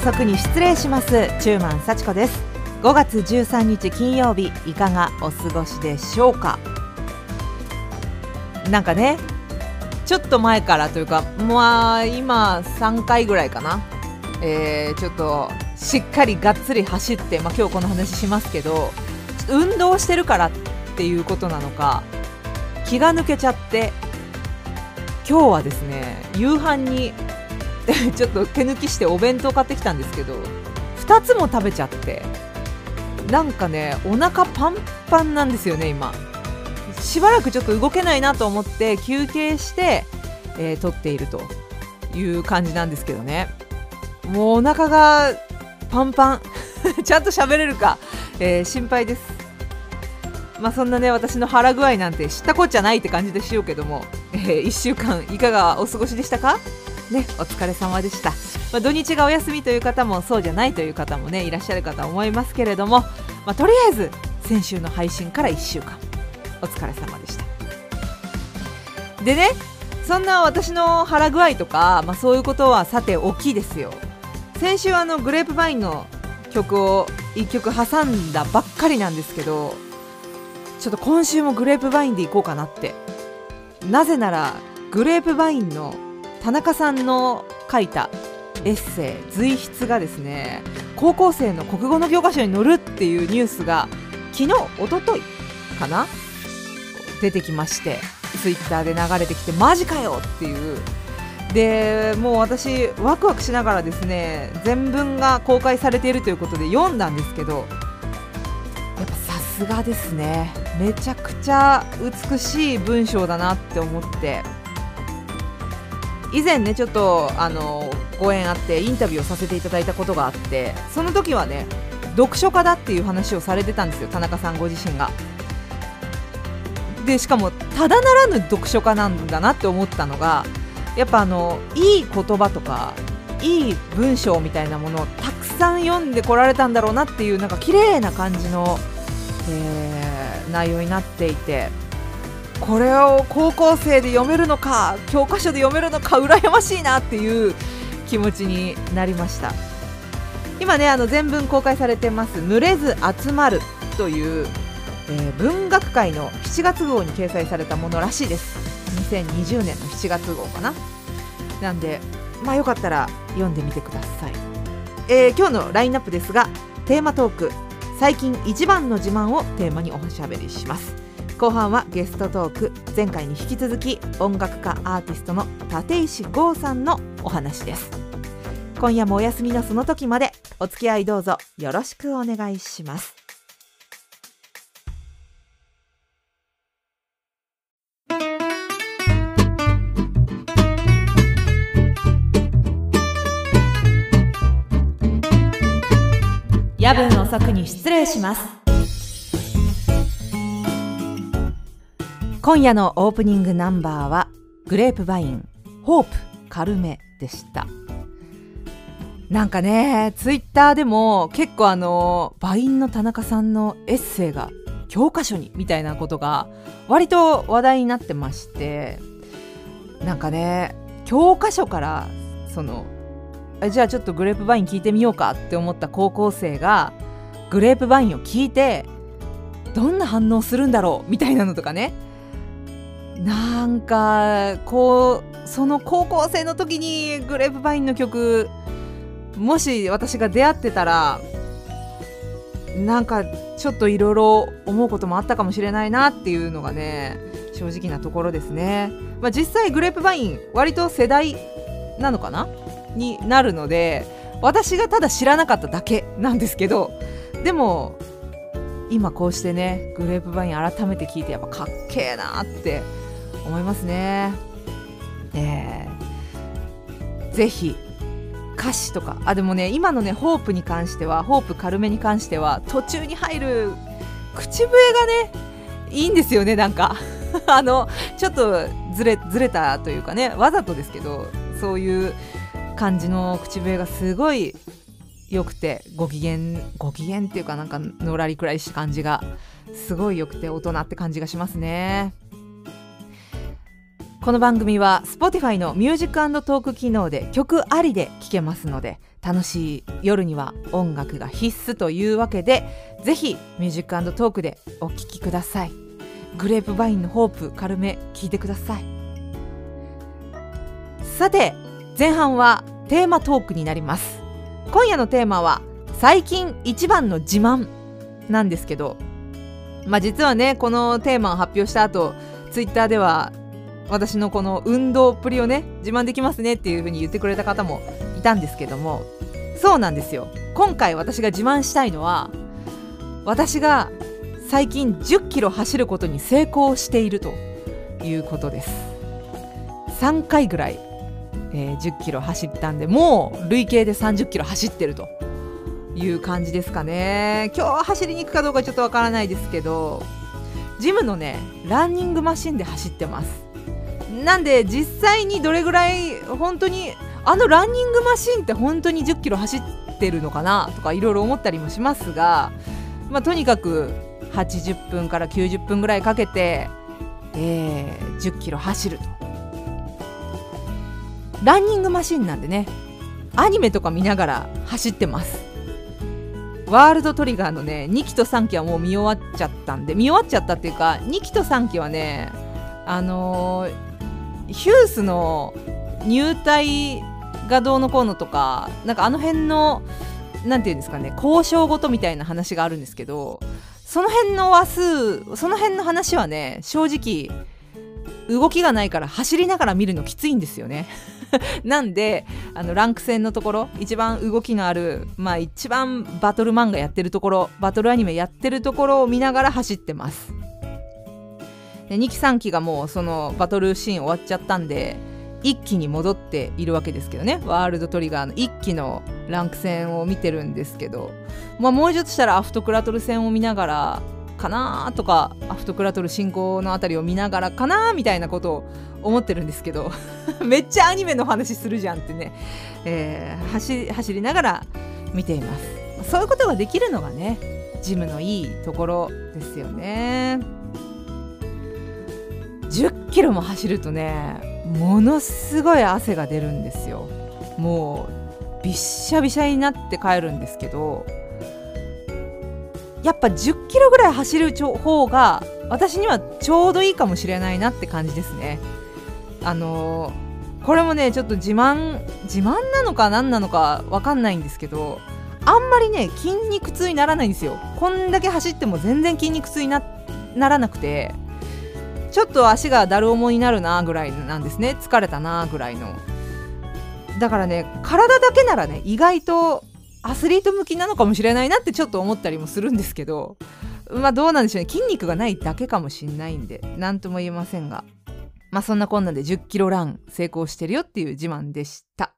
遅くに失礼します。中満幸子です。5月13日金曜日いかがお過ごしでしょうか？なんかねちょっと前からというかまあ今3回ぐらいかな、えー、ちょっとしっかりがっつり走って、まあ、今日この話しますけど運動してるからっていうことなのか気が抜けちゃって今日はですね夕飯に ちょっと手抜きしてお弁当買ってきたんですけど2つも食べちゃってなんかねお腹パンパンなんですよね今。しばらくちょっと動けないなと思って休憩して、えー、撮っているという感じなんですけどね。もうお腹がパンパン。ちゃんと喋れるか、えー、心配です。まあそんなね私の腹具合なんて知ったこっちゃないって感じでしようけども、えー、1週間いかがお過ごしでしたか？ねお疲れ様でした、まあ、土日がお休みという方もそうじゃないという方もねいらっしゃるかと思いますけれども、まあ、とりあえず先週の配信から1週間。お疲れ様でした。でねそんな私の腹具合とか、まあ、そういうことはさて大きいですよ。先週あのグレープバインの曲を1曲挟んだばっかりなんですけどちょっと今週もグレープバインでいこうかなって。なぜならグレープバインの田中さんの書いたエッセイ随筆がですね高校生の国語の教科書に載るっていうニュースが昨日おとといかな出てきましてツイッターで流れてきてマジかよっていう。でもう私ワクワクしながらですね全文が公開されているということで読んだんですけどやっぱさすがですねめちゃくちゃ美しい文章だなって思って。以前ねちょっとあのご縁あってインタビューをさせていただいたことがあってその時はね読書家だっていう話をされてたんですよ田中さんご自身が。でしかもただならぬ読書家なんだなって思ったのがやっぱあのいい言葉とかいい文章みたいなものをたくさん読んでこられたんだろうなっていうなんか綺麗な感じの、えー、内容になっていてこれを高校生で読めるのか教科書で読めるのか羨ましいなっていう気持ちになりました。今ねあの全文公開されてます「群れず集まる」という、えー、文学界の7月号に掲載されたものらしいです。2020年の7月号かな。なんでまあよかったら読んでみてください、えー、今日のラインナップですがテーマトーク最近一番の自慢をテーマにおしゃべりします。後半はゲストトーク前回に引き続き音楽家アーティストの立石剛さんのお話です。今夜もお休みのその時までお付き合いどうぞよろしくお願いします。夜分遅くに失礼します。今夜のオープニングナンバーはグレープバインホープ軽めでした。なんかねツイッターでも結構あのバインの田中さんのエッセイが教科書にみたいなことが割と話題になってましてなんかね教科書からそのじゃあちょっとグレープバイン聞いてみようかって思った高校生がグレープバインを聞いてどんな反応するんだろうみたいなのとかねなんかこうその高校生の時にグレープバインの曲もし私が出会ってたらなんかちょっといろいろ思うこともあったかもしれないなっていうのがね正直なところですね、まあ、実際グレープバイン割と世代なのかな？になるので私がただ知らなかっただけなんですけどでも今こうしてねグレープバイン改めて聞いてやっぱかっけえなって思いますね。えー、ぜひ歌詞とかあでもね今のねホープに関してはホープ軽めに関しては途中に入る口笛がねいいんですよねなんか あのちょっとずれずれたというかねわざとですけどそういう感じの口笛がすごい良くてご機嫌ご機嫌っていうかなんかのらりくらりした感じがすごい良くて大人って感じがしますね。この番組は Spotify のミュージックトーク機能で曲ありで聴けますので楽しい夜には音楽が必須というわけでぜひミュージックトークでお聴きください。グレープバインのホープ軽め聞いてください。さて前半はテーマトークになります。今夜のテーマは最近一番の自慢なんですけど。まあ実はねこのテーマを発表した後ツイッターでは私のこの運動っぷりをね自慢できますねっていう風に言ってくれた方もいたんですけどもそうなんですよ。今回私が自慢したいのは私が最近10キロ走ることに成功しているということです。3回ぐらい、えー、10キロ走ったんでもう累計で30キロ走ってるという感じですかね。今日走りに行くかどうかちょっとわからないですけどジムのねランニングマシンで走ってます。なんで実際にどれぐらい本当にあのランニングマシンって本当に10キロ走ってるのかなとかいろいろ思ったりもしますが、まあ、とにかく80分から90分ぐらいかけて、えー、10キロ走ると。ランニングマシンなんでねアニメとか見ながら走ってます。ワールドトリガーのね2期と3期はもう見終わっちゃったんで見終わっちゃったっていうか2期と3期はねあのー、ヒュースの入隊がどうのこうのとかなんかあの辺の何て言うんですかね交渉ごとみたいな話があるんですけどその辺の話数その辺の話はね正直動きがないから走りながら見るのきついんですよね。なんであのランク戦のところ一番動きのあるまあ一番バトル漫画やってるところバトルアニメやってるところを見ながら走ってます。で2期3期がもうそのバトルシーン終わっちゃったんで一気に戻っているわけですけどね。ワールドトリガーの一期のランク戦を見てるんですけど、まあ、もうちょっとしたらアフトクラトル戦を見ながらかなとかアフトクラトル進行のあたりを見ながらかなみたいなことを思ってるんですけど。めっちゃアニメの話するじゃんってね、えー、走走りながら見ています。そういうことができるのがねジムのいいところですよね。10キロも走るとねものすごい汗が出るんですよもうびっしゃびしゃになって帰るんですけどやっぱ10キロぐらい走る方が私にはちょうどいいかもしれないなって感じですね。あのー、これもねちょっと自慢自慢なのか何なのか分かんないんですけどあんまりね筋肉痛にならないんですよ。こんだけ走っても全然筋肉痛にならなくてちょっと足がだる重になるなぐらいなんですね。疲れたなぐらいの。だからね体だけならね意外とアスリート向きなのかもしれないなってちょっと思ったりもするんですけどまあどうなんでしょうね。筋肉がないだけかもしんないんで何とも言えませんが。まあそんなこんなで10キロラン成功してるよっていう自慢でした。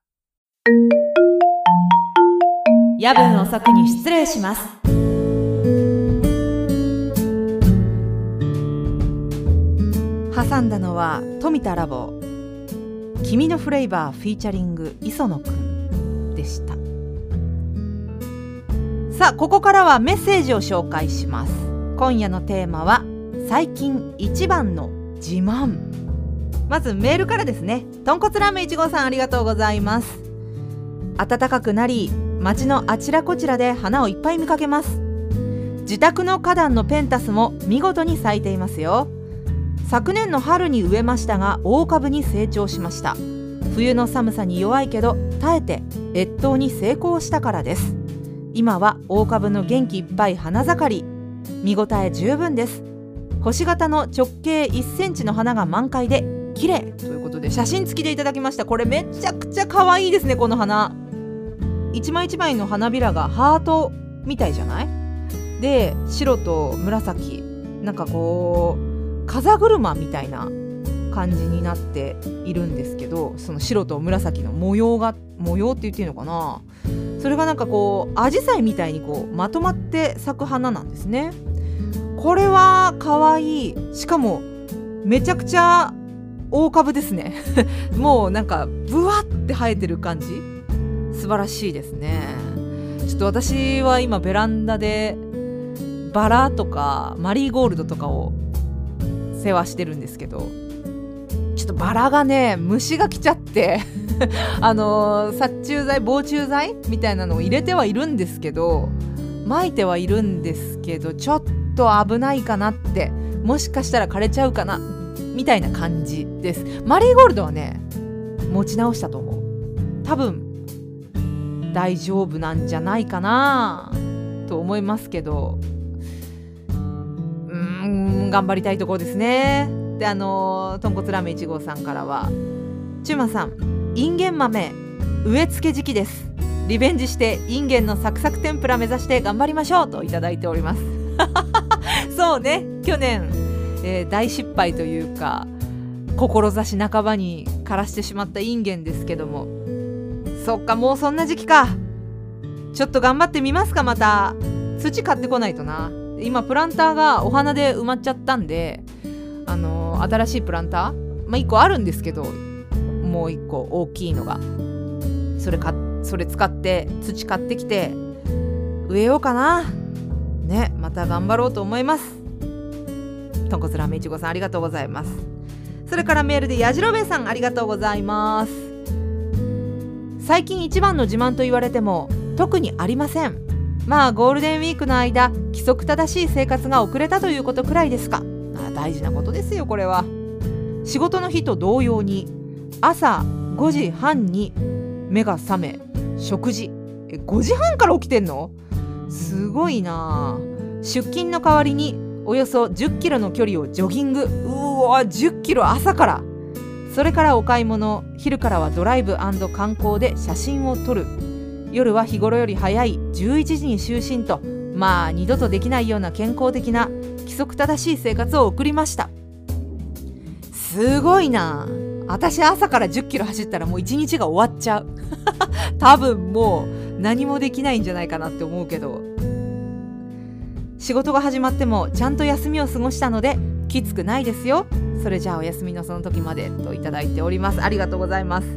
夜分遅くに失礼します。挟んだのは富田ラボ「君のフレーバー」フィーチャリング磯野くんでした。さあここからはメッセージを紹介します。今夜のテーマは最近一番の自慢。まずメールからですね。豚骨ラーメン1号さんありがとうございます。暖かくなり街のあちらこちらで花をいっぱい見かけます。自宅の花壇のペンタスも見事に咲いていますよ。昨年の春に植えましたが大株に成長しました。冬の寒さに弱いけど耐えて越冬に成功したからです。今は大株の元気いっぱい花盛り。見応え十分です。星型の直径1センチの花が満開で綺麗。ということで写真付きでいただきました。これめちゃくちゃ可愛いですねこの花。一枚一枚の花びらがハートみたいじゃない？で白と紫。なんかこう風車みたいな感じになっているんですけどその白と紫の模様が模様って言っていいのかな？それがなんかこうアジサイみたいにこうまとまって咲く花なんですね。これは可愛い。しかもめちゃくちゃ大株ですね。もうなんかブワって生えてる感じ。素晴らしいですね。ちょっと私は今ベランダでバラとかマリーゴールドとかを世話してるんですけど。ちょっとバラがね虫が来ちゃって。あのー、殺虫剤防虫剤みたいなのを入れてはいるんですけど撒いてはいるんですけどちょっと危ないかなって。もしかしたら枯れちゃうかなみたいな感じです。マリーゴールドはね持ち直したと思う。多分大丈夫なんじゃないかなと思いますけど。頑張りたいところですね。であの豚骨ラーメン1号さんからは「チューマさんインゲン豆植え付け時期です。リベンジしてインゲンのサクサク天ぷら目指して頑張りましょう」と頂いております。そうね。去年、えー、大失敗というか志半ばに枯らしてしまったインゲンですけども。そっかもうそんな時期か。ちょっと頑張ってみますかまた。土買ってこないとな。今プランターがお花で埋まっちゃったんであのー、新しいプランターまあ1個あるんですけどもう1個大きいのが。それかそれ使って土買ってきて植えようかな。ねまた頑張ろうと思います。とんこつラーメンいちごさんありがとうございます。それからメールでやじろべえさんありがとうございます。最近一番の自慢と言われても特にありません。まあゴールデンウィークの間規則正しい生活が遅れたということくらいですか。あ大事なことですよこれは。仕事の日と同様に朝5時半に目が覚め食事。え5時半から起きてんの？すごいな。出勤の代わりにおよそ1 0キロの距離をジョギング。うわ1 0キロ朝から。それからお買い物昼からはドライブ観光で写真を撮る。夜は日頃より早い11時に就寝とまあ二度とできないような健康的な規則正しい生活を送りました。すごいな。私朝から1 0キロ走ったらもう一日が終わっちゃう。多分もう何もできないんじゃないかなって思うけど。仕事が始まってもちゃんと休みを過ごしたのできつくないですよ。それじゃあお休みのその時までといただいております。ありがとうございます。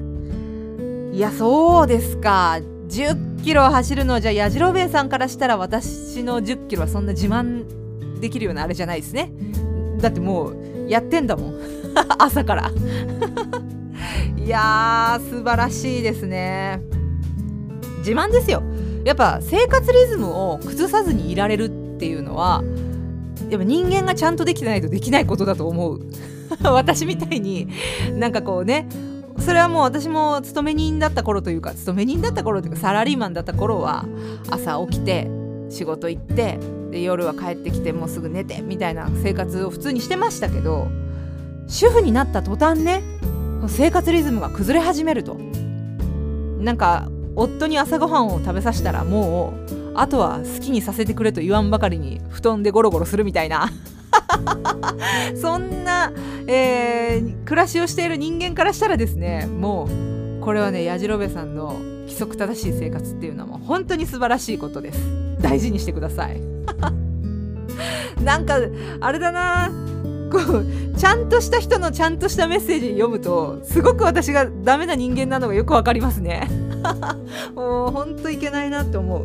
いやそうですか。10キロ走るのじゃやじろべえさんからしたら私の10キロはそんな自慢できるようなあれじゃないですね。だってもうやってんだもん。朝から。いやー素晴らしいですね。自慢ですよ。やっぱ生活リズムを崩さずにいられるっていうのはやっぱ人間がちゃんとできてないとできないことだと思う。私みたいになんかこうねそれはもう私も勤め人だった頃というか勤め人だった頃というかサラリーマンだった頃は朝起きて仕事行ってで夜は帰ってきてもうすぐ寝てみたいな生活を普通にしてましたけど主婦になった途端ね生活リズムが崩れ始めると。なんか夫に朝ごはんを食べさせたらもうあとは好きにさせてくれと言わんばかりに布団でゴロゴロするみたいな。そんな、えー、暮らしをしている人間からしたらですねもうこれはねやじろべさんの規則正しい生活っていうのはもう本当に素晴らしいことです。大事にしてください。なんかあれだな。こうちゃんとした人のちゃんとしたメッセージ読むとすごく私がダメな人間なのがよくわかりますね。もうほんといけないなって思う。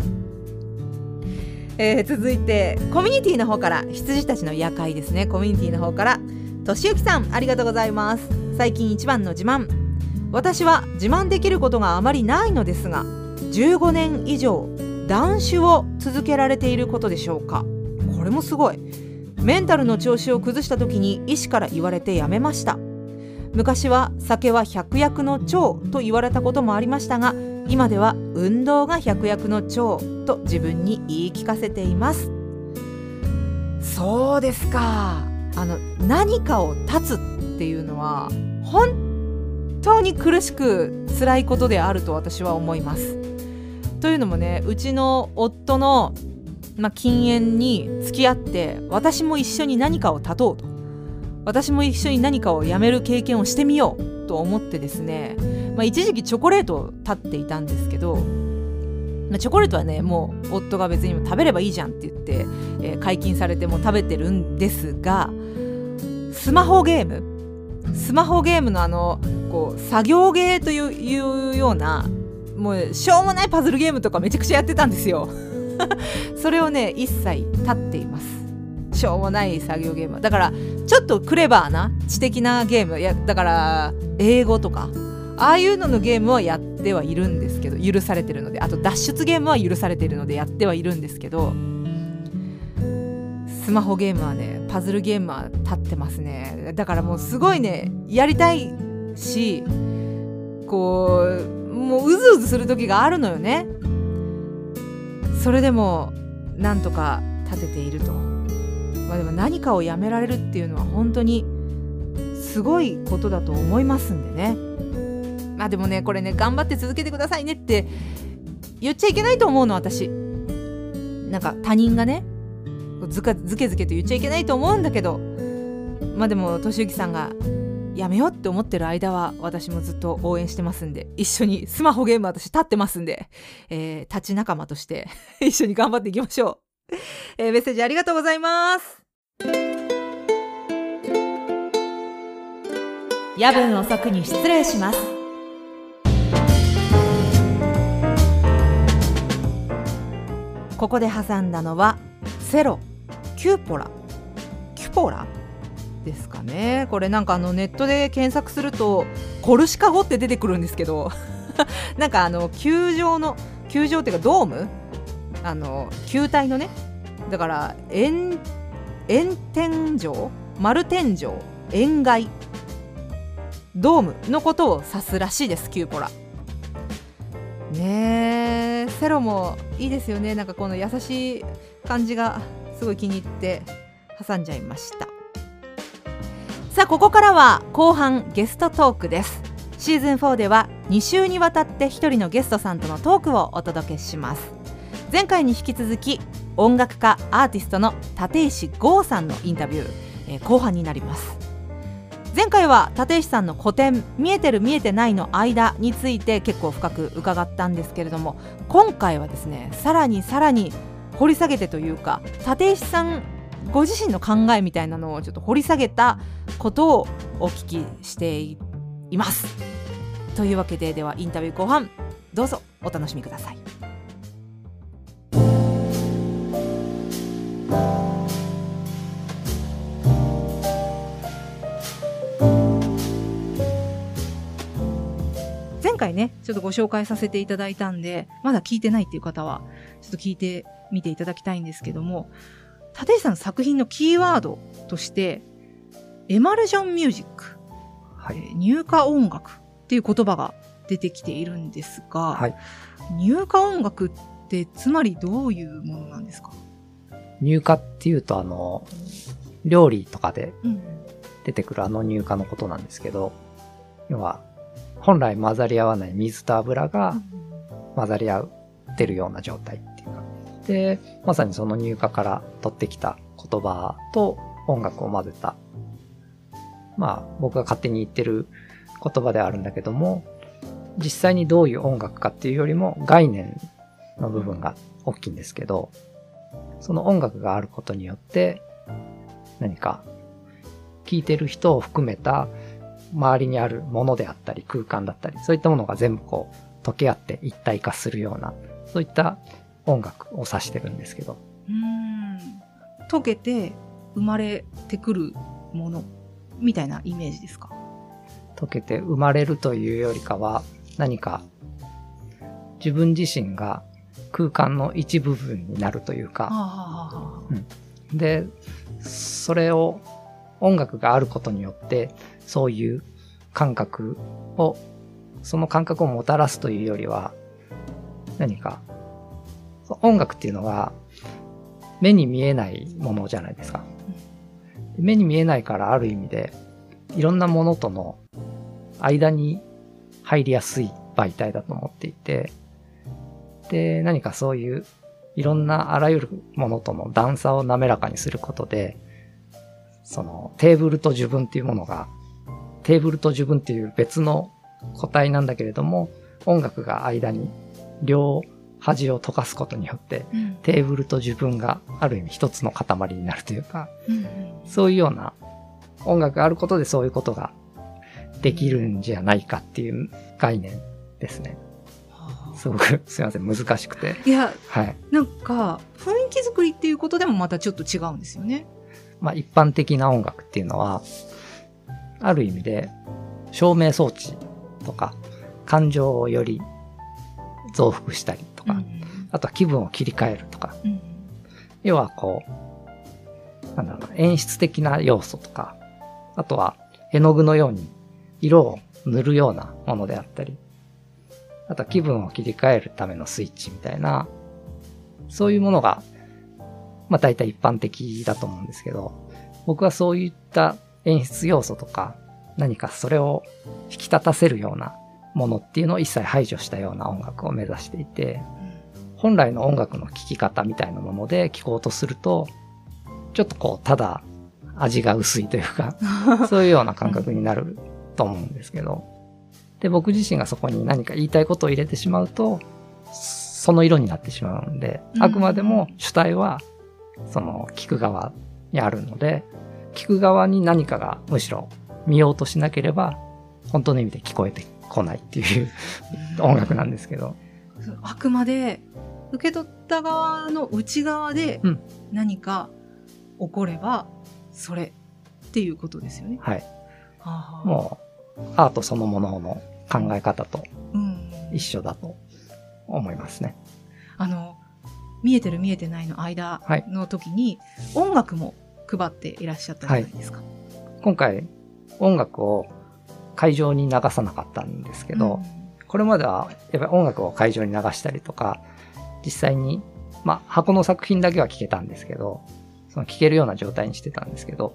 えー、続いてコミュニティの方から羊たちの夜会ですね。コミュニティの方からとしゆきさんありがとうございます。最近一番の自慢。私は自慢できることがあまりないのですが15年以上断酒を続けられていることでしょうか。これもすごい。メンタルの調子を崩した時に医師から言われてやめました。昔は酒は百薬の長と言われたこともありましたが今では運動が百薬の長と自分に言い聞かせています。そうですか。あの何かを断つっていうのは本当に苦しく辛いことであると私は思います。というのもねうちの夫の、まあ、禁煙に付き合って私も一緒に何かを断とうと。私も一緒に何かをやめる経験をしてみようと思ってですねまあ、一時期チョコレートを立っていたんですけど、まあ、チョコレートはねもう夫が別に食べればいいじゃんって言って、えー、解禁されても食べてるんですがスマホゲームスマホゲームのあのこう作業ゲーというようなもうしょうもないパズルゲームとかめちゃくちゃやってたんですよ。それをね一切立っています。しょうもない作業ゲーム。だからちょっとクレバーな知的なゲーム。いやだから英語とかああいうののゲームはやってはいるんですけど許されてるのであと脱出ゲームは許されてるのでやってはいるんですけどスマホゲームはねパズルゲームは立ってますね。だからもうすごいねやりたいしこうもううずうずする時があるのよね。それでもなんとか立てていると。まあでも何かをやめられるっていうのは本当にすごいことだと思いますんでね。まあでもねこれね頑張って続けてくださいねって言っちゃいけないと思うの私。なんか他人がねずかずけずけと言っちゃいけないと思うんだけど。まあでも敏之さんがやめようって思ってる間は私もずっと応援してますんで。一緒にスマホゲーム私立ってますんで、えー、立ち仲間として 一緒に頑張っていきましょう、えー、メッセージありがとうございます。夜分遅くに失礼します。ここで挟んだのはセロキューポラ。キュポラ？ですかね。これなんかあのネットで検索するとコルシカ語って出てくるんですけど なんかあの球状の球状っていうかドーム？あの球体のね。だから円円天井？丸天井？円蓋ドームのことを指すらしいですキューポラ。ねえセロもいいですよね。なんかこの優しい感じがすごい気に入って挟んじゃいました。さあここからは後半ゲストトークです。シーズン4では2週にわたって1人のゲストさんとのトークをお届けします。前回に引き続き音楽家アーティストの立石剛さんのインタビュー、えー、後半になります。前回は立石さんの古典「見えてる見えてない」の間について結構深く伺ったんですけれども今回はですねさらにさらに掘り下げてというか立石さんご自身の考えみたいなのをちょっと掘り下げたことをお聞きしています。というわけでではインタビュー後半どうぞお楽しみください。回ね、ちょっとご紹介させていただいたんで、まだ聞いてないっていう方は、ちょっと聞いてみていただきたいんですけども、立石さんの作品のキーワードとして、エマルジョンミュージック、はい、入荷音楽っていう言葉が出てきているんですが、はい、入荷音楽ってつまりどういうものなんですか？入荷っていうとあの、料理とかで出てくるあの入荷のことなんですけど、要は本来混ざり合わない水と油が混ざり合ってるような状態っていうか。で、まさにその入荷から取ってきた言葉と音楽を混ぜた。まあ僕が勝手に言ってる言葉ではあるんだけども、実際にどういう音楽かっていうよりも概念の部分が大きいんですけど、その音楽があることによって何か聴いてる人を含めた周りにあるものであったり空間だったり、そういったものが全部こう溶け合って一体化するような、そういった音楽を指してるんですけど。うん。溶けて生まれてくるものみたいなイメージですか？溶けて生まれるというよりかは何か自分自身が空間の一部分になるというか、うん、でそれを音楽があることによってそういう感覚を、その感覚をもたらすというよりは、何か、音楽っていうのは目に見えないものじゃないですか。目に見えないからある意味で、いろんなものとの間に入りやすい媒体だと思っていて、で、何かそういういろんなあらゆるものとの段差を滑らかにすることで、そのテーブルと自分っていうものがテーブルと自分っていう別の個体なんだけれども、音楽が間に両端を溶かすことによって、うん、テーブルと自分がある意味一つの塊になるというか、うん、そういうような音楽があることでそういうことができるんじゃないかっていう概念ですね。すごくすいません難しくて。いや、はい、なんか雰囲気作りっていうことでもまたちょっと違うんですよね。まあ一般的な音楽っていうのは、ある意味で照明装置とか感情をより増幅したりとか、うん、あとは気分を切り替えるとか、うん、要はこう、なんだろうな、演出的な要素とか、あとは絵の具のように色を塗るようなものであったり、あとは気分を切り替えるためのスイッチみたいな、そういうものが、まあ大体一般的だと思うんですけど、僕はそういった演出要素とか、何かそれを引き立たせるようなものっていうのを一切排除したような音楽を目指していて、本来の音楽の聴き方みたいなもので聴こうとすると、ちょっとこう、ただ味が薄いというか、そういうような感覚になると思うんですけど、で、僕自身がそこに何か言いたいことを入れてしまうと、その色になってしまうんで、あくまでも主体は、その、聞く側にあるので、聞く側に何かがむしろ見ようとしなければ、本当の意味で聞こえてこないっていう音楽なんですけど。あくまで、受け取った側の内側で何か起これば、それっていうことですよね。はい。はあ、もう、アートそのものの考え方と一緒だと思いますね。あの、見えてる見えてないの間の時に、音楽も配っていらっしゃったじゃないですか。はい、今回、音楽を会場に流さなかったんですけど、うん、これまではやっぱり音楽を会場に流したりとか、実際に、まあ、箱の作品だけは聴けたんですけど、その聴けるような状態にしてたんですけど、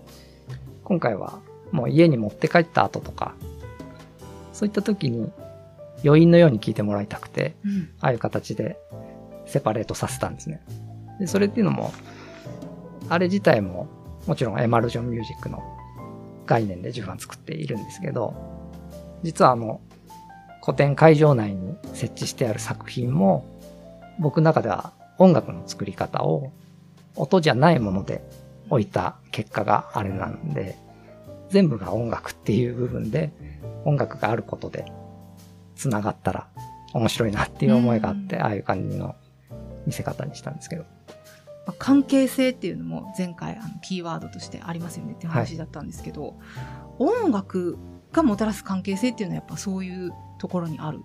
今回はもう家に持って帰った後とか、そういった時に余韻のように聴いてもらいたくて、うん、ああいう形でセパレートさせたんですね。で、それっていうのも、あれ自体ももちろんエマルジョンミュージックの概念で自分は作っているんですけど、実はあの、古典会場内に設置してある作品も、僕の中では音楽の作り方を音じゃないもので置いた結果があれなんで、全部が音楽っていう部分で、音楽があることで繋がったら面白いなっていう思いがあって、ああいう感じの見せ方にしたんですけど。関係性っていうのも前回あのキーワードとしてありますよねって話だったんですけど、はい、音楽がもたらす関係性っていうのはやっぱそういうところにある？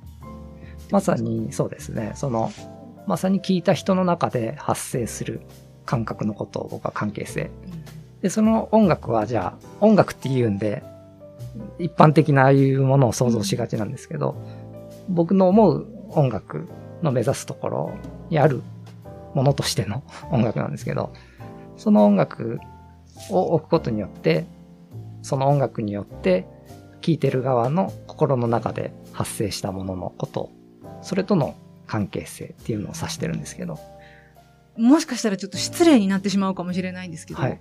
まさにそうですね。そのまさに聞いた人の中で発生する感覚のことを僕は関係性、うん、でその音楽はじゃあ音楽っていうんで一般的なああいうものを想像しがちなんですけど、うん、僕の思う音楽の目指すところにあるものとしての 音楽なんですけど、その音楽を置くことによって、その音楽によって、聴いてる側の心の中で発生したもののこと、それとの関係性っていうのを指してるんですけど。もしかしたらちょっと失礼になってしまうかもしれないんですけど、はい、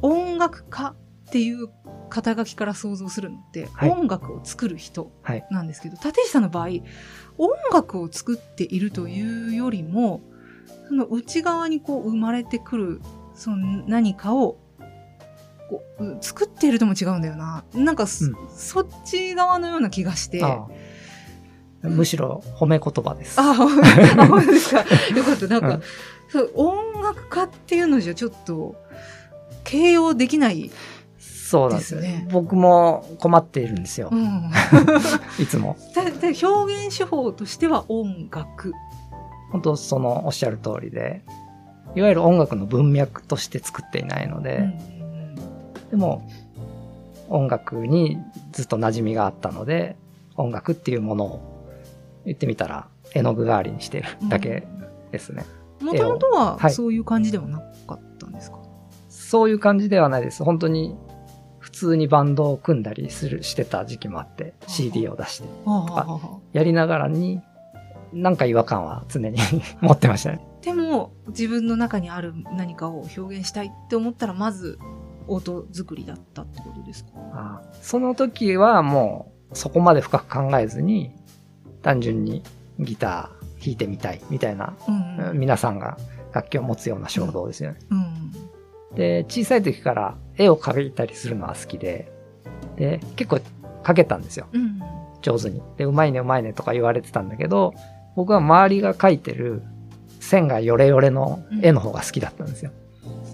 音楽家っていう肩書きから想像するのって、音楽を作る人なんですけど、はい、立石さんの場合、音楽を作っているというよりも、その内側にこう生まれてくる、その何かを、こう作っているとも違うんだよな。なんか、うん、そっち側のような気がして。むしろ褒め言葉です。あ、あ本当ですか。よかった。なんか、うん、音楽家っていうのじゃちょっと形容できないそうなんですね。僕も困っているんですよ。うん、いつも。表現手法としては音楽本当そのおっしゃる通りで、いわゆる音楽の文脈として作っていないので、うん、でも音楽にずっと馴染みがあったので、音楽っていうものを言ってみたら絵の具代わりにしてるだけですね。もともとはそういう感じではなかったんですか、はい、そういう感じではないです。本当に普通にバンドを組んだりするしてた時期もあって CD を出してとかやりながらになんか違和感は常に 持ってましたね。でも、自分の中にある何かを表現したいって思ったら、まず、音作りだったってことですか？あその時はもう、そこまで深く考えずに、単純にギター弾いてみたいみたいな、うんうん、皆さんが楽器を持つような衝動ですよね。うんうん、で、小さい時から絵を描いたりするのは好きで、で、結構描けたんですよ。うん、上手に。で、うまいねうまいねとか言われてたんだけど、僕は周りが描いてる線がヨレヨレの絵の方が好きだったんですよ。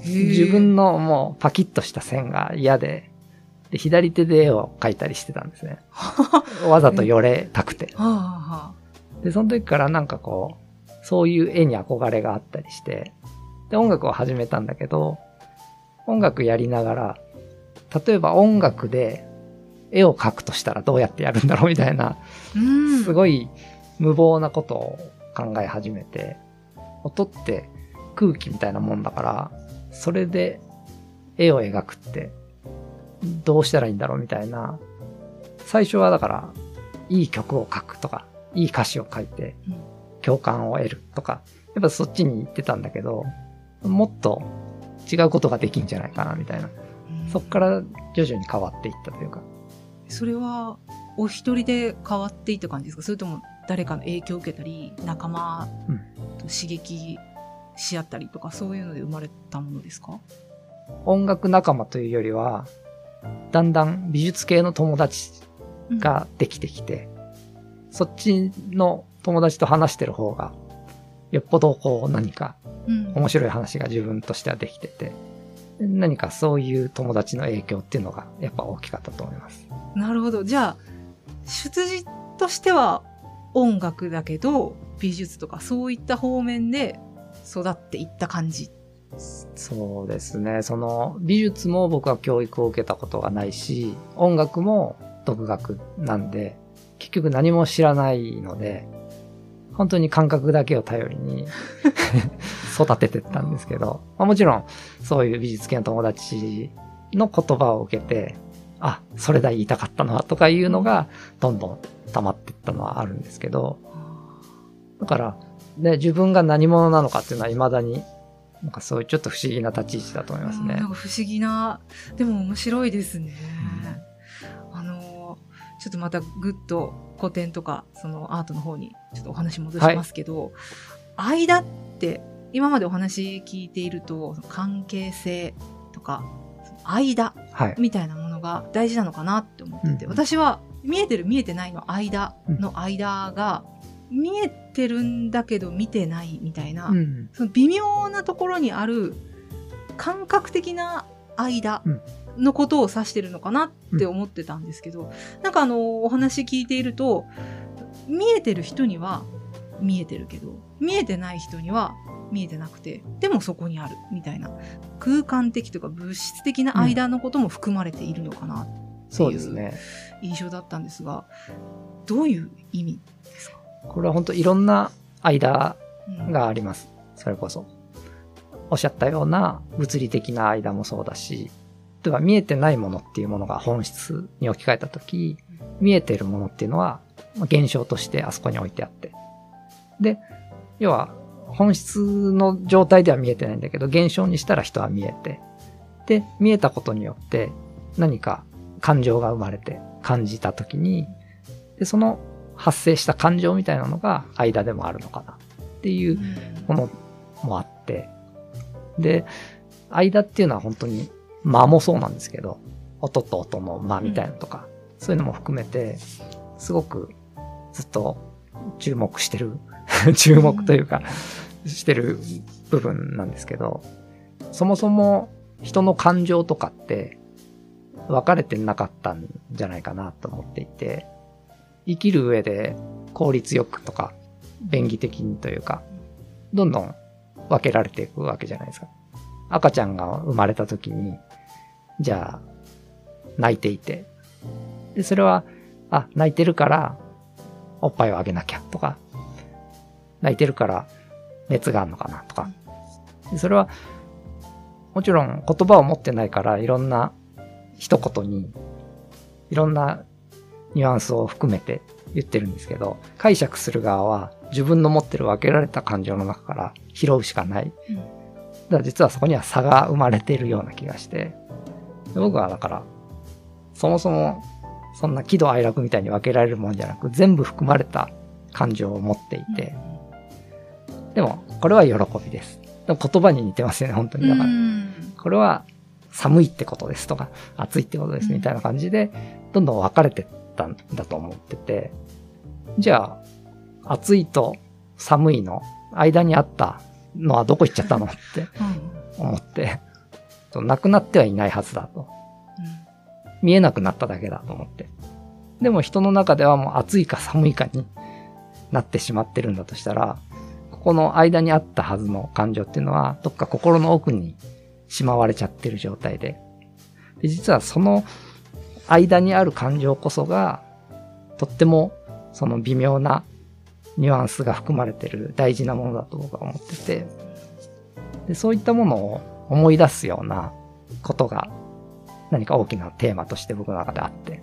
自分のもうパキッとした線が嫌で、で、左手で絵を描いたりしてたんですね。わざとよれたくて。で、その時からなんかこう、そういう絵に憧れがあったりして、で、音楽を始めたんだけど、音楽やりながら、例えば音楽で絵を描くとしたらどうやってやるんだろうみたいな、すごい無謀なことを考え始めて、音って空気みたいなもんだから、それで絵を描くってどうしたらいいんだろうみたいな。最初はだから、いい曲を書くとか、いい歌詞を書いて、共感を得るとか、やっぱそっちに行ってたんだけど、もっと違うことができんじゃないかなみたいな。そっから徐々に変わっていったというか。それは、お一人で変わっていった感じですか？それとも誰かの影響を受けたり、仲間と刺激し合ったりとか、そういうので生まれたものですか？音楽仲間というよりは、だんだん美術系の友達ができてきて、うん、そっちの友達と話してる方が、よっぽどこう何か面白い話が自分としてはできてて、うん、何かそういう友達の影響っていうのがやっぱ大きかったと思います。なるほど。じゃあ、出自としては音楽だけど、美術とかそういった方面で育っていった感じそうですね。その美術も僕は教育を受けたことがないし、音楽も独学なんで、結局何も知らないので、本当に感覚だけを頼りに 育ててったんですけど、まあ、もちろんそういう美術系の友達の言葉を受けて、あ、それだ言いたかったのはとかいうのがどんどん溜まっていったのはあるんですけど、だから、ね、自分が何者なのかっていうのは未だになんかそういうちょっと不思議な立ち位置だと思いますね。なんか不思議な、でも面白いですね。うん、あの、ちょっとまたぐっと古典とか、そのアートの方にちょっとお話戻しますけど、はい、間って今までお話聞いていると、関係性とか、間みたいなものが大事なのかなって思ってて、はい、私は見えてる見えてないの間の間が、見えてるんだけど見てないみたいな、うん、その微妙なところにある感覚的な間のことを指してるのかなって思ってたんですけど、うん、なんかあのお話聞いていると見えてる人には見えてるけど見えてない人には見えてなくてでもそこにあるみたいな空間的とか物質的な間のことも含まれているのかなっていう印象だったんですが、どういう意味ですか？これは本当いろんな間があります。うん、それこそ。おっしゃったような物理的な間もそうだし、例えば見えてないものっていうものが本質に置き換えたとき、見えてるものっていうのは現象としてあそこに置いてあって。で、要は本質の状態では見えてないんだけど、現象にしたら人は見えて。で、見えたことによって何か感情が生まれて感じたときに、で、その発生した感情みたいなのが間でもあるのかなっていうものもあって、で、間っていうのは本当に間もそうなんですけど、音と音の間みたいなのとか、そういうのも含めて、すごくずっと注目してる 注目というか、してる部分なんですけど、そもそも人の感情とかって分かれてなかったんじゃないかなと思っていて、生きる上で効率よくとか、便宜的にというか、どんどん分けられていくわけじゃないですか。赤ちゃんが生まれた時に、じゃあ、泣いていて。で、それは、あ、泣いてるから、おっぱいをあげなきゃとか、泣いてるから熱があるのかなとか。でそれは、もちろん言葉を持ってないからいろんな一言にいろんなニュアンスを含めて言ってるんですけど、解釈する側は自分の持ってる分けられた感情の中から拾うしかない。うん、だから実はそこには差が生まれているような気がして、僕はだから、そもそもそんな喜怒哀楽みたいに分けられるもんじゃなく、全部含まれた感情を持っていて、うん、でも、これは喜びです。でも言葉に似てますよね、本当に。だから、これは寒いってことですとか、暑いってことですみたいな感じで、どんどん分かれてったんだと思ってて、じゃあ、暑いと寒いの間にあったのはどこ行っちゃったのって思って、なくなってはいないはずだと。見えなくなっただけだと思って。でも人の中ではもう暑いか寒いかになってしまってるんだとしたら、ここの間にあったはずの感情っていうのは、どっか心の奥にしまわれちゃってる状態で。で実はその間にある感情こそが、とってもその微妙なニュアンスが含まれてる大事なものだと僕は思ってて、でそういったものを思い出すようなことが何か大きなテーマとして僕の中であって、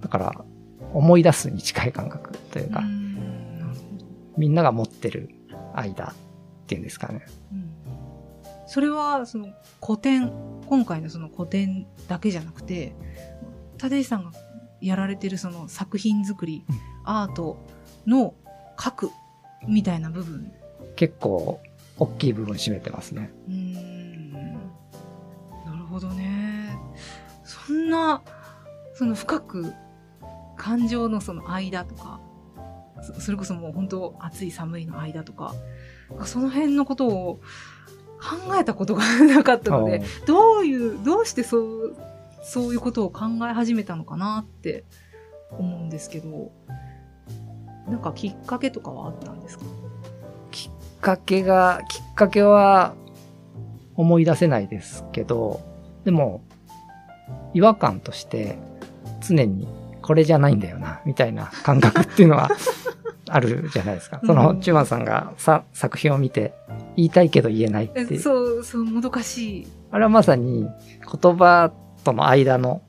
だから思い出すに近い感覚というか、みんなが持ってる間っていうんですかね。それは、その古典、今回のその古典だけじゃなくて、立石さんがやられてるその作品作り、うん、アートの書くみたいな部分結構大きい部分占めてますね。うんなるほどね。そんな、その深く感情のその間とか、それこそもう本当暑い寒いの間とか、その辺のことを考えたことがなかったので、どういう、どうしてそう、そういうことを考え始めたのかなって思うんですけど、なんかきっかけとかはあったんですか？きっかけが、きっかけは思い出せないですけど、でも、違和感として常にこれじゃないんだよな、みたいな感覚っていうのはあるじゃないですか。その、チューマンさんがさ作品を見て言いたいけど言えないっていう。そう、そう、もどかしい。あれはまさに言葉との間の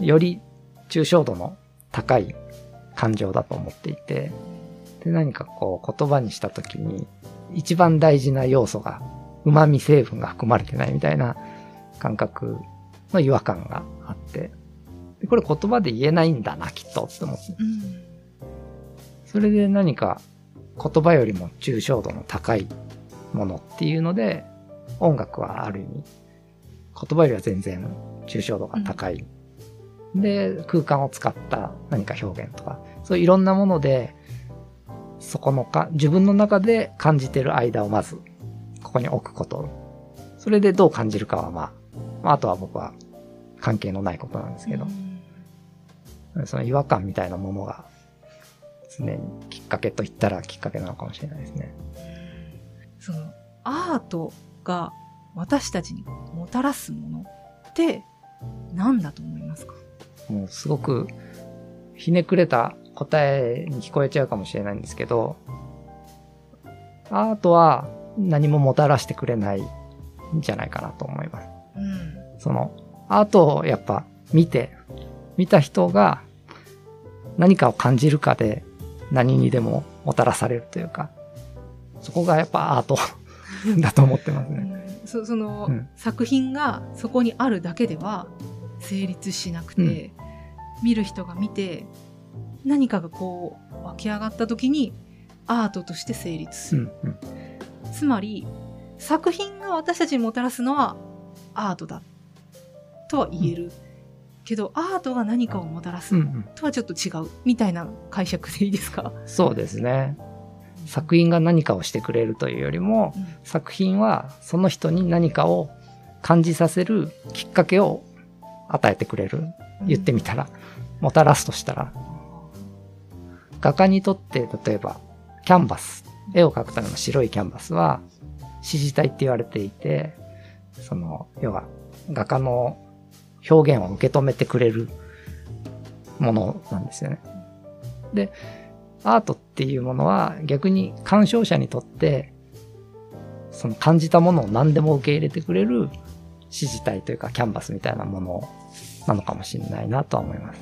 より抽象度の高い感情だと思っていて、で、何かこう言葉にした時に一番大事な要素が旨味成分が含まれてないみたいな感覚の違和感があって、これ言葉で言えないんだな、きっとって思って。うん、それで何か言葉よりも抽象度の高いものっていうので、音楽はある意味、言葉よりは全然抽象度が高い。うん、で、空間を使った何か表現とか、そういろんなもので、そこのか、自分の中で感じてる間をまず、ここに置くこと。それでどう感じるかはまあ、あとは僕は関係のないことなんですけど、うん、その違和感みたいなものが常にきっかけと言ったらきっかけなのかもしれないですね。そのアートが私たちにもたらすものって何だと思いますか？もうすごくひねくれた答えに聞こえちゃうかもしれないんですけど、アートは何ももたらしてくれないんじゃないかなと思います。うん、その、アートをやっぱ見て、見た人が何かを感じるかで何にでももたらされるというか、そこがやっぱアート だと思ってますね。そその、うん、作品がそこにあるだけでは成立しなくて、うん、見る人が見て何かがこう湧き上がった時にアートとして成立する、うんうん、つまり作品が私たちにもたらすのはアートだとは言える、うん、けどアートが何かをもたらすとはちょっと違うみたいな解釈でいいですか、そうですね。作品が何かをしてくれるというよりも、うん、作品はその人に何かを感じさせるきっかけを与えてくれる。言ってみたら、もたらすとしたら、画家にとって例えばキャンバス、絵を描くための白いキャンバスは、指示体って言われていて、その、要は画家の表現を受け止めてくれるものなんですよね。で、アートっていうものは逆に鑑賞者にとって、その感じたものを何でも受け入れてくれる指示体というかキャンバスみたいなものなのかもしれないなとは思います。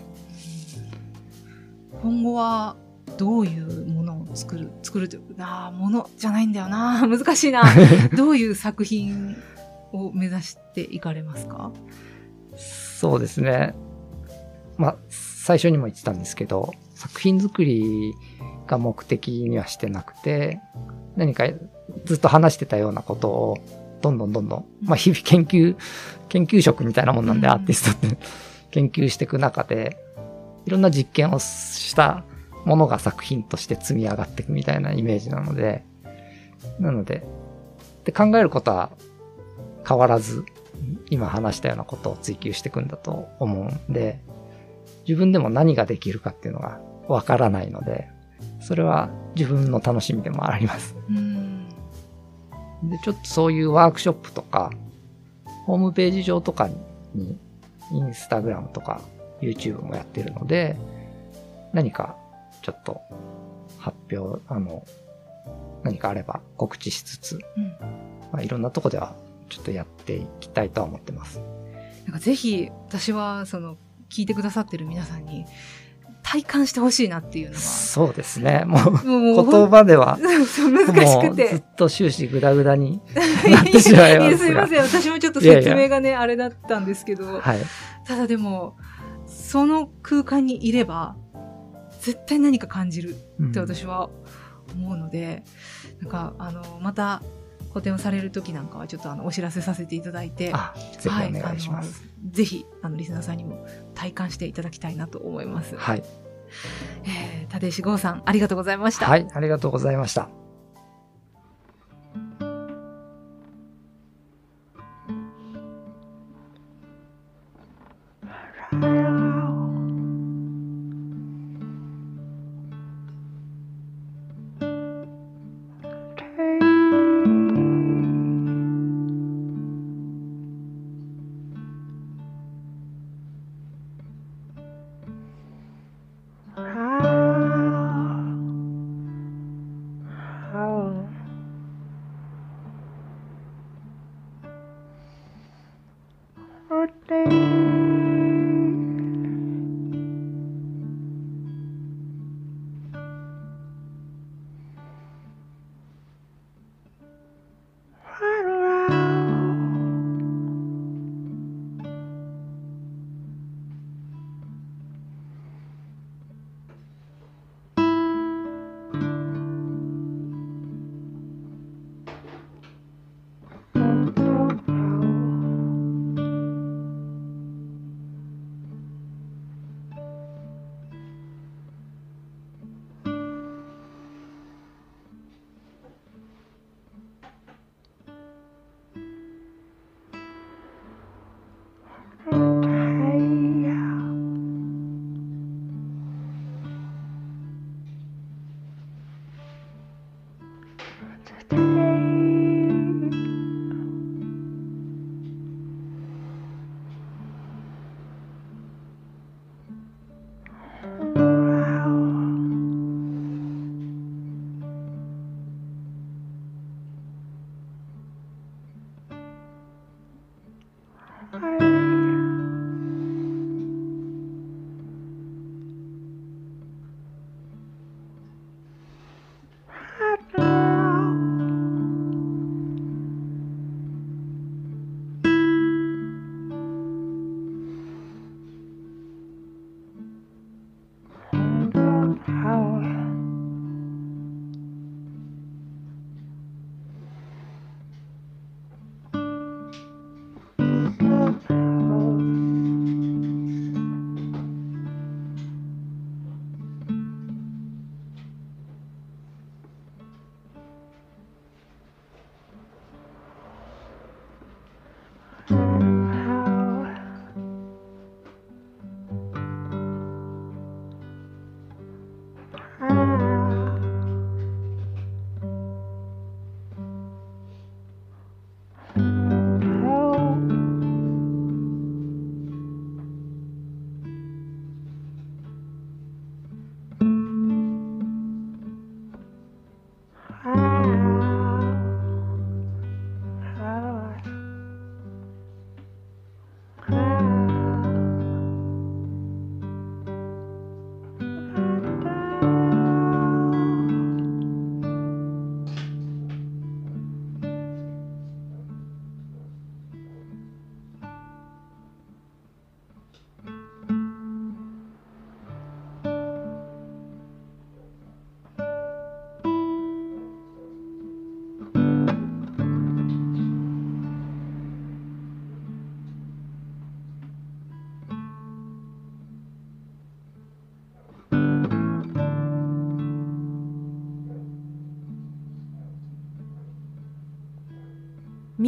今後はどういうものを作る作るというああ、ものじゃないんだよな。難しいな。どういう作品を目指していかれますか？そうですね。まあ、最初にも言ってたんですけど、作品作りが目的にはしてなくて、何かずっと話してたようなことを、どんどんどんどん、まあ日々研究、研究職みたいなもんなんで、アーティストって。研究していく中で、いろんな実験をしたものが作品として積み上がっていくみたいなイメージなので、なので、で考えることは変わらず今話したようなことを追求していくんだと思うんで、自分でも何ができるかっていうのがわからないので、それは自分の楽しみでもあります。で、ちょっとそういうワークショップとか、ホームページ上とかに、インスタグラムとか YouTube もやってるので、何かちょっと発表、あの、何かあれば告知しつつ、うん、まあ、いろんなとこではちょっとやっていきたいとは思ってます。なんかぜひ、私は、その、聞いてくださってる皆さんに、体感してほしいなっていうのは。そうですね。もう、もう言葉では、難しくて。ずっと終始グダグダに なってしまいますすいません。私もちょっと説明がね、いやいやあれだったんですけど、はい、ただでも、その空間にいれば、絶対何か感じるって私は思うので、うん、なんか、あの、また、個展をされる時なんかはちょっとあのお知らせさせていただいて、ぜひお願いします。はい、ぜひあのリスナーさんにも体感していただきたいなと思います。はい。えー、立石剛さんありがとうございました。はい、ありがとうございました。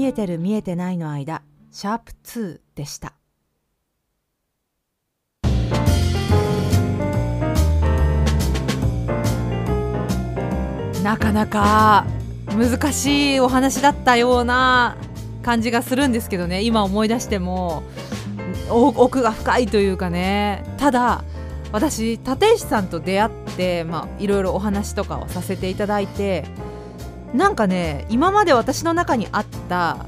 見えてる見えてないの間シャープ2でした。なかなか難しいお話だったような感じがするんですけどね。今思い出しても奥が深いというかね。ただ私立石さんと出会ってまあいろいろお話とかをさせていただいてなんかね今まで私の中にあった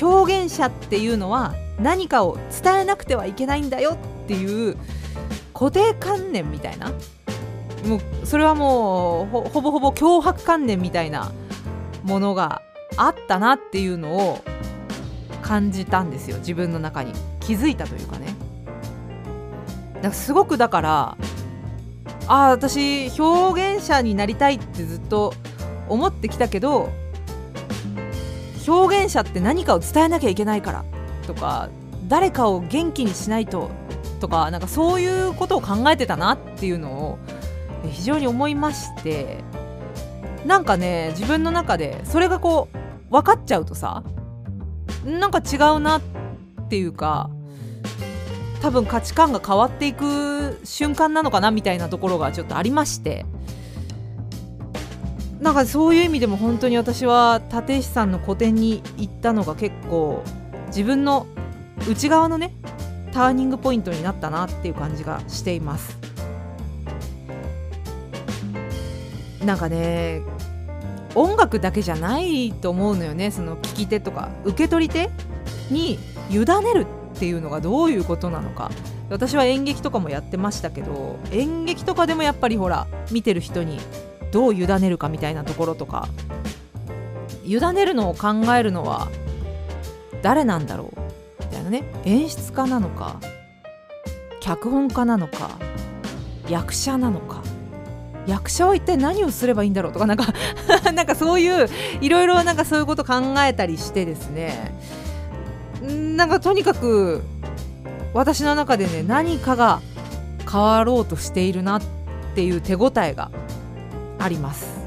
表現者っていうのは何かを伝えなくてはいけないんだよっていう固定観念みたいな。もうそれはもうほぼほぼ脅迫観念みたいなものがあったなっていうのを感じたんですよ自分の中に。気づいたというかね。だかすごくだからああ私表現者になりたいってずっと思ってきたけど表現者って何かを伝えなきゃいけないからとか誰かを元気にしないととかなんかそういうことを考えてたなっていうのを非常に思いましてなんかね自分の中でそれがこう分かっちゃうとさなんか違うなっていうか多分価値観が変わっていく瞬間なのかなみたいなところがちょっとありましてなんかそういう意味でも本当に私は立石さんの個展に行ったのが結構自分の内側のねターニングポイントになったなっていう感じがしています。なんかね音楽だけじゃないと思うのよねその聞き手とか受け取り手に委ねるっていうのがどういうことなのか。私は演劇とかもやってましたけど演劇とかでもやっぱりほら見てる人にどう委ねるかみたいなところとか委ねるのを考えるのは誰なんだろう？みたいなね。演出家なのか脚本家なのか役者なのか。役者は一体何をすればいいんだろうとかなんか なんかそういういろいろなんかそういうこと考えたりしてですね。なんかとにかく私の中でね何かが変わろうとしているなっていう手応えがあります。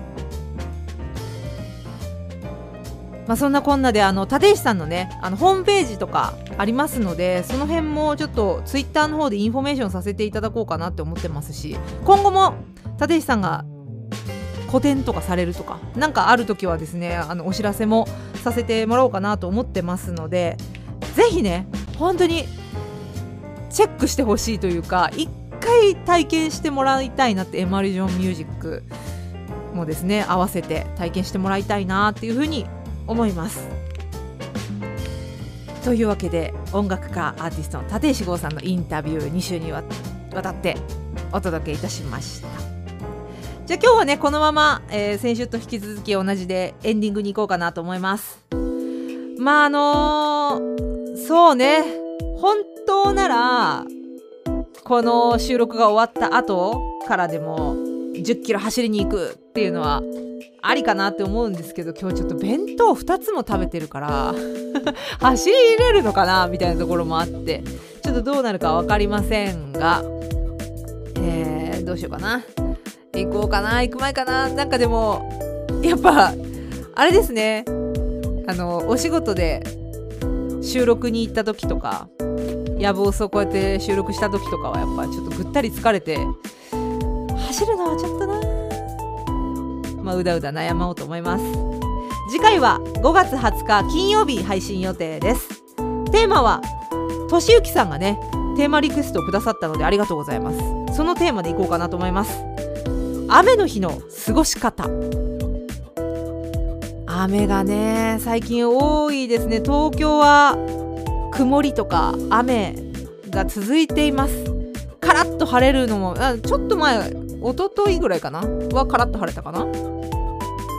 まあ、そんなこんなであの立石さんのねあのホームページとかありますのでその辺もちょっとツイッターの方でインフォメーションさせていただこうかなって思ってますし今後も立石さんが個展とかされるとか何かある時はですねあのお知らせもさせてもらおうかなと思ってますので是非ね本当にチェックしてほしいというか一回体験してもらいたいなってエマリジョンミュージックもですね合わせて体験してもらいたいなっていうふうに思います。というわけで音楽家アーティストの立石剛さんのインタビュー2週にわたってお届けいたしました。じゃあ今日はねこのまま、えー、先週と引き続き同じでエンディングに行こうかなと思います。まああのー、そうね本当ならこの収録が終わった後からでも10キロ走りに行くっていうのはありかなって思うんですけど今日ちょっと弁当2つも食べてるから 走りれるのかなみたいなところもあってちょっとどうなるか分かりませんがえー、どうしようかな。行こうかな行く前かな。なんかでもやっぱあれですね。あのお仕事で収録に行った時とか野望をそうこうやって収録した時とかはやっぱちょっとぐったり疲れて走るのはちょっとなまあ、うだうだ悩まおうと思います。次回は5月20日金曜日配信予定です。テーマはとしゆきさんがねテーマリクエストをくださったのでありがとうございます。そのテーマでいこうかなと思います。雨の日の過ごし方。雨がね最近多いですね。東京は曇りとか雨が続いています。カラッと晴れるのもちょっと前一昨日ぐらいかな？はカラッと晴れたかな？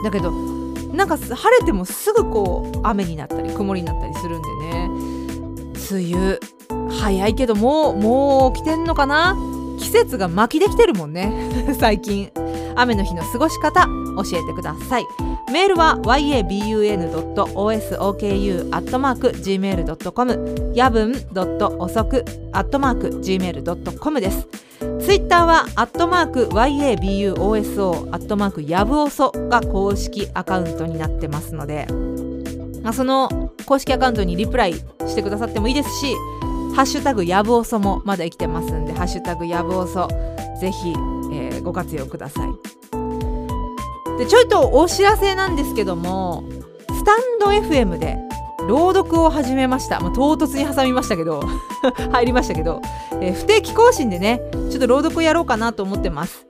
だけどなんか晴れてもすぐこう雨になったり曇りになったりするんでね。梅雨早いけどもうもう来てんのかな？季節が巻きできてるもんね。最近。雨の日の過ごし方教えてください。メールは yabun.osoku.gmail.com やぶん遅く .gmail.com です。ツイッターはアットマーク YABUOSO アットマークヤブオソが公式アカウントになってますのでまあ、その公式アカウントにリプライしてくださってもいいですしハッシュタグやぶおそもまだ生きてますんで、ハッシュタグやぶおそ、ぜひ、えー、ご活用ください。で、ちょいとお知らせなんですけども、スタンド FM で朗読を始めました。まあ、唐突に挟みましたけど、入りましたけど、えー、不定期更新でね、ちょっと朗読やろうかなと思ってます。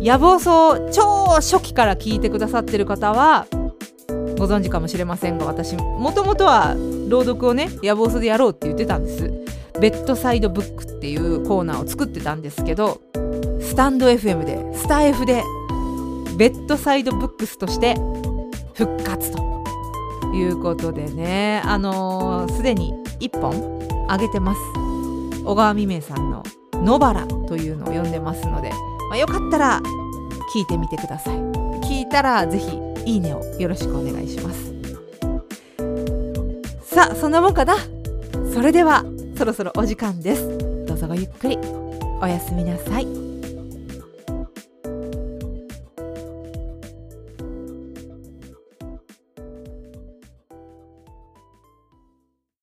野望層超初期から聞いてくださってる方は、ご存知かもしれませんが、私、もともとは朗読をね、野望層でやろうって言ってたんです。ベッドサイドブックっていうコーナーを作ってたんですけどスタンド FM でスタ F でベッドサイドブックスとして復活ということでね。あのす、でに1本上げてます。小川未明さんの「野原」というのを読んでますので、まあ、よかったら聞いてみてください。聞いたらぜひいいねをよろしくお願いします。さあそんなもんかな。それではそろそろお時間です。どうぞごゆっくり。おやすみなさい。